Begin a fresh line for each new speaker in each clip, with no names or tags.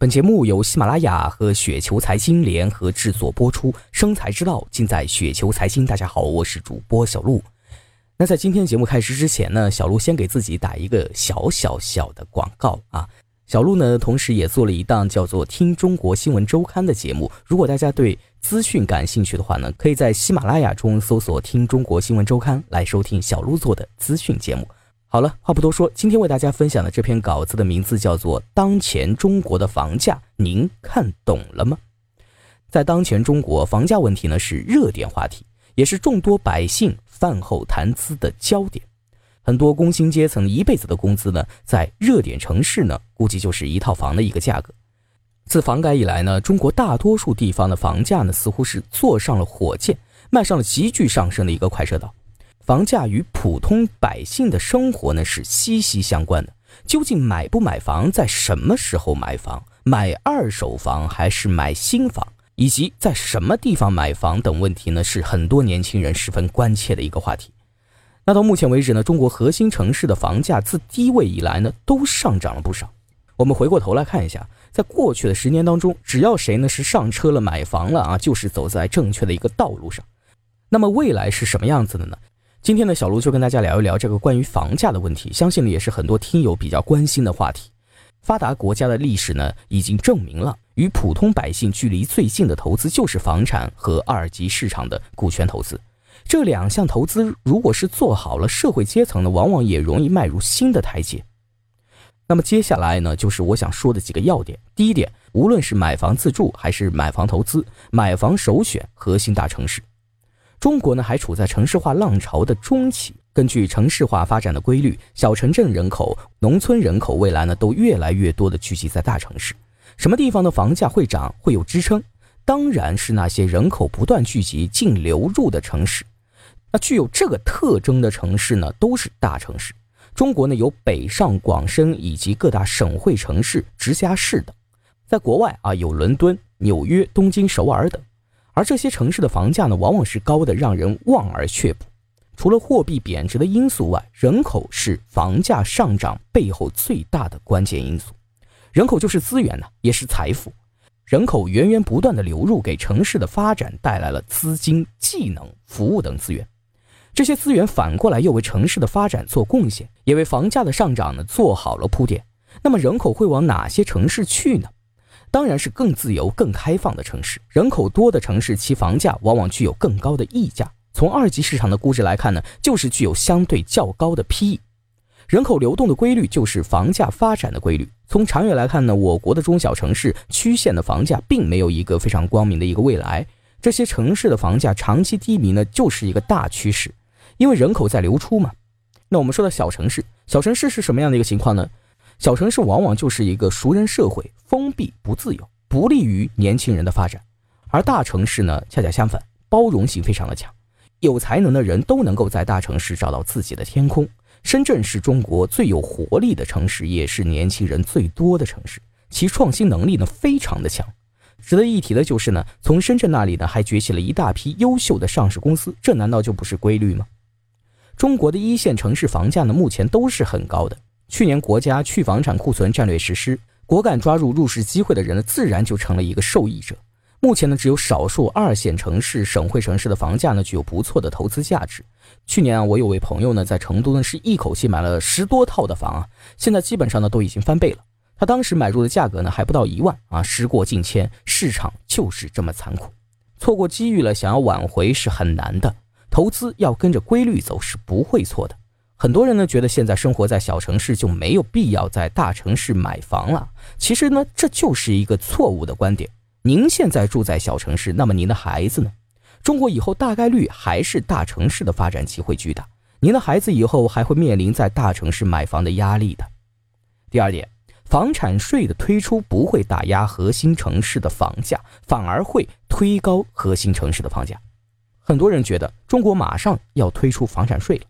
本节目由喜马拉雅和雪球财经联合制作播出，生财之道尽在雪球财经。大家好，我是主播小璐。那在今天节目开始之前呢，小璐先给自己打一个小小小的广告啊。小璐呢，同时也做了一档叫做《听中国新闻周刊》的节目。如果大家对资讯感兴趣的话呢，可以在喜马拉雅中搜索“听中国新闻周刊”来收听小璐做的资讯节目。好了，话不多说，今天为大家分享的这篇稿子的名字叫做《当前中国的房价，您看懂了吗？》在当前中国，房价问题呢是热点话题，也是众多百姓饭后谈资的焦点。很多工薪阶层一辈子的工资呢，在热点城市呢，估计就是一套房的一个价格。自房改以来呢，中国大多数地方的房价呢，似乎是坐上了火箭，迈上了急剧上升的一个快车道。房价与普通百姓的生活呢是息息相关的。究竟买不买房，在什么时候买房，买二手房还是买新房，以及在什么地方买房等问题呢，是很多年轻人十分关切的一个话题。那到目前为止呢，中国核心城市的房价自低位以来呢，都上涨了不少。我们回过头来看一下，在过去的十年当中，只要谁呢是上车了买房了啊，就是走在正确的一个道路上。那么未来是什么样子的呢？今天呢，小卢就跟大家聊一聊这个关于房价的问题，相信呢也是很多听友比较关心的话题。发达国家的历史呢，已经证明了与普通百姓距离最近的投资就是房产和二级市场的股权投资。这两项投资如果是做好了，社会阶层呢，往往也容易迈入新的台阶。那么接下来呢，就是我想说的几个要点。第一点，无论是买房自住还是买房投资，买房首选核心大城市。中国呢还处在城市化浪潮的中期，根据城市化发展的规律，小城镇人口、农村人口未来呢都越来越多的聚集在大城市。什么地方的房价会涨，会有支撑？当然是那些人口不断聚集、净流入的城市。那具有这个特征的城市呢，都是大城市。中国呢有北上广深以及各大省会城市、直辖市等，在国外啊有伦敦、纽约、东京、首尔等。而这些城市的房价呢，往往是高的让人望而却步。除了货币贬值的因素外，人口是房价上涨背后最大的关键因素。人口就是资源呢，也是财富。人口源源不断的流入，给城市的发展带来了资金、技能、服务等资源。这些资源反过来又为城市的发展做贡献，也为房价的上涨呢做好了铺垫。那么人口会往哪些城市去呢？当然是更自由、更开放的城市。人口多的城市，其房价往往具有更高的溢价。从二级市场的估值来看呢，就是具有相对较高的 PE。人口流动的规律就是房价发展的规律。从长远来看呢，我国的中小城市区县的房价并没有一个非常光明的一个未来。这些城市的房价长期低迷呢，就是一个大趋势，因为人口在流出嘛。那我们说到小城市，小城市是什么样的一个情况呢？小城市往往就是一个熟人社会，封闭不自由，不利于年轻人的发展；而大城市呢，恰恰相反，包容性非常的强，有才能的人都能够在大城市找到自己的天空。深圳是中国最有活力的城市，也是年轻人最多的城市，其创新能力呢非常的强。值得一提的就是呢，从深圳那里呢还崛起了一大批优秀的上市公司，这难道就不是规律吗？中国的一线城市房价呢，目前都是很高的。去年国家去房产库存战略实施，果敢抓住入市机会的人呢，自然就成了一个受益者。目前呢，只有少数二线城市、省会城市的房价呢，具有不错的投资价值。去年啊，我有位朋友呢，在成都呢，是一口气买了十多套的房啊，现在基本上呢，都已经翻倍了。他当时买入的价格呢，还不到一万啊。时过境迁，市场就是这么残酷，错过机遇了，想要挽回是很难的。投资要跟着规律走，是不会错的。很多人呢觉得现在生活在小城市就没有必要在大城市买房了。其实呢，这就是一个错误的观点。您现在住在小城市，那么您的孩子呢？中国以后大概率还是大城市的发展机会巨大。您的孩子以后还会面临在大城市买房的压力的。第二点，房产税的推出不会打压核心城市的房价，反而会推高核心城市的房价。很多人觉得中国马上要推出房产税了。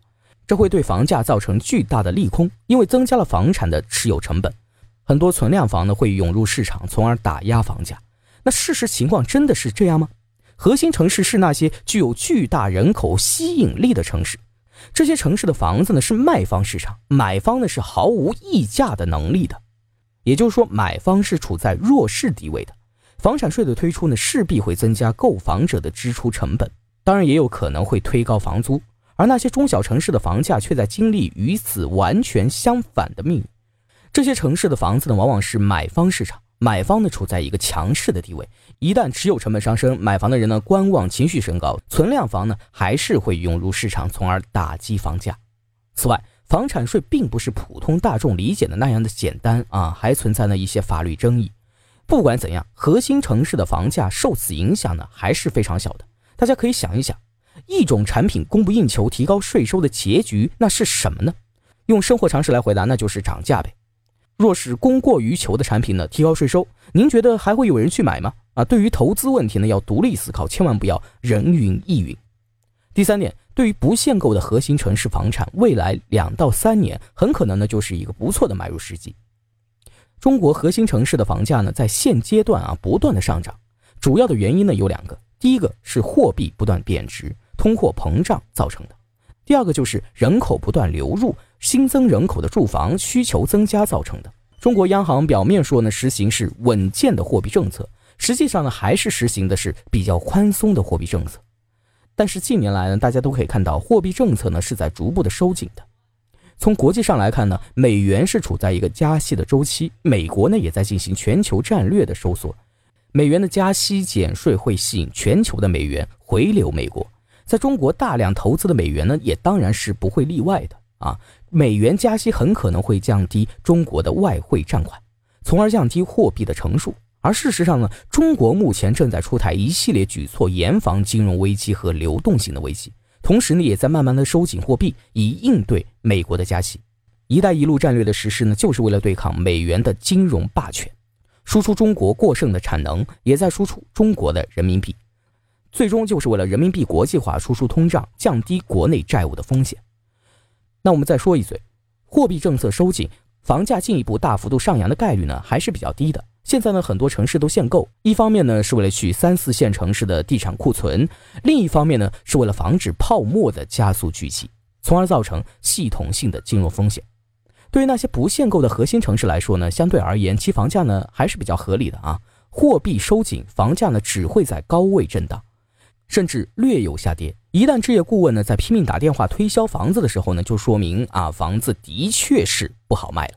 这会对房价造成巨大的利空，因为增加了房产的持有成本，很多存量房呢会涌入市场，从而打压房价。那事实情况真的是这样吗？核心城市是那些具有巨大人口吸引力的城市，这些城市的房子呢是卖方市场，买方呢是毫无议价的能力的。也就是说，买方是处在弱势地位的。房产税的推出呢，势必会增加购房者的支出成本，当然也有可能会推高房租。而那些中小城市的房价却在经历与此完全相反的命运。这些城市的房子呢，往往是买方市场，买方呢处在一个强势的地位。一旦持有成本上升，买房的人呢观望情绪升高，存量房呢还是会涌入市场，从而打击房价。此外，房产税并不是普通大众理解的那样的简单啊，还存在呢一些法律争议。不管怎样，核心城市的房价受此影响呢还是非常小的。大家可以想一想。一种产品供不应求，提高税收的结局，那是什么呢？用生活常识来回答，那就是涨价呗。若是供过于求的产品呢，提高税收，您觉得还会有人去买吗？啊，对于投资问题呢，要独立思考，千万不要人云亦云。第三点，对于不限购的核心城市房产，未来两到三年很可能呢就是一个不错的买入时机。中国核心城市的房价呢，在现阶段啊不断的上涨，主要的原因呢有两个，第一个是货币不断贬值。通货膨胀造成的，第二个就是人口不断流入，新增人口的住房需求增加造成的。中国央行表面说呢，实行是稳健的货币政策，实际上呢，还是实行的是比较宽松的货币政策。但是近年来呢，大家都可以看到，货币政策呢是在逐步的收紧的。从国际上来看呢，美元是处在一个加息的周期，美国呢也在进行全球战略的收缩，美元的加息减税会吸引全球的美元回流美国。在中国大量投资的美元呢，也当然是不会例外的啊。美元加息很可能会降低中国的外汇占款，从而降低货币的乘数。而事实上呢，中国目前正在出台一系列举措，严防金融危机和流动性的危机，同时呢，也在慢慢的收紧货币，以应对美国的加息。“一带一路”战略的实施呢，就是为了对抗美元的金融霸权，输出中国过剩的产能，也在输出中国的人民币。最终就是为了人民币国际化、输出通胀、降低国内债务的风险。那我们再说一嘴，货币政策收紧，房价进一步大幅度上扬的概率呢还是比较低的。现在呢，很多城市都限购，一方面呢是为了去三四线城市的地产库存，另一方面呢是为了防止泡沫的加速聚集，从而造成系统性的金融风险。对于那些不限购的核心城市来说呢，相对而言，其房价呢还是比较合理的啊。货币收紧，房价呢只会在高位震荡。甚至略有下跌。一旦置业顾问呢在拼命打电话推销房子的时候呢，就说明啊房子的确是不好卖了。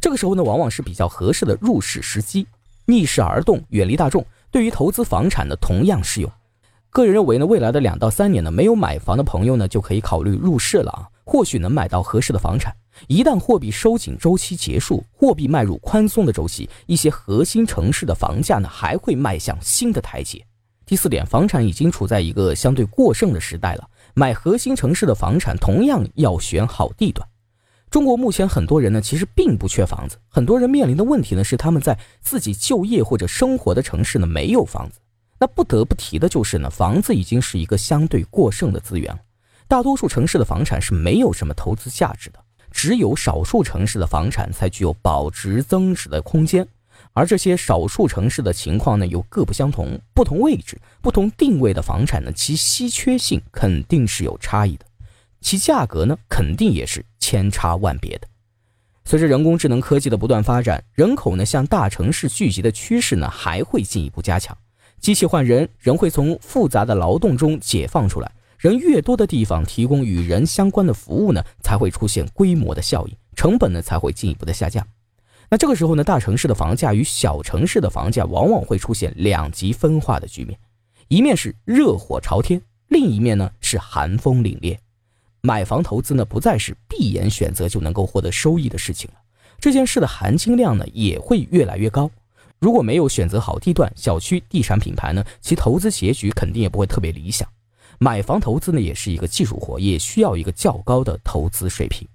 这个时候呢，往往是比较合适的入市时机。逆势而动，远离大众，对于投资房产呢同样适用。个人认为呢，未来的两到三年呢，没有买房的朋友呢就可以考虑入市了啊，或许能买到合适的房产。一旦货币收紧周期结束，货币迈入宽松的周期，一些核心城市的房价呢还会迈向新的台阶。第四点，房产已经处在一个相对过剩的时代了。买核心城市的房产，同样要选好地段。中国目前很多人呢，其实并不缺房子，很多人面临的问题呢，是他们在自己就业或者生活的城市呢没有房子。那不得不提的就是呢，房子已经是一个相对过剩的资源了。大多数城市的房产是没有什么投资价值的，只有少数城市的房产才具有保值增值的空间。而这些少数城市的情况呢，又各不相同，不同位置、不同定位的房产呢，其稀缺性肯定是有差异的，其价格呢，肯定也是千差万别的。随着人工智能科技的不断发展，人口呢向大城市聚集的趋势呢，还会进一步加强。机器换人，人会从复杂的劳动中解放出来，人越多的地方提供与人相关的服务呢，才会出现规模的效应，成本呢才会进一步的下降。那这个时候呢，大城市的房价与小城市的房价往往会出现两极分化的局面，一面是热火朝天，另一面呢是寒风凛冽。买房投资呢，不再是闭眼选择就能够获得收益的事情了，这件事的含金量呢也会越来越高。如果没有选择好地段、小区、地产品牌呢，其投资结局肯定也不会特别理想。买房投资呢，也是一个技术活，也需要一个较高的投资水平。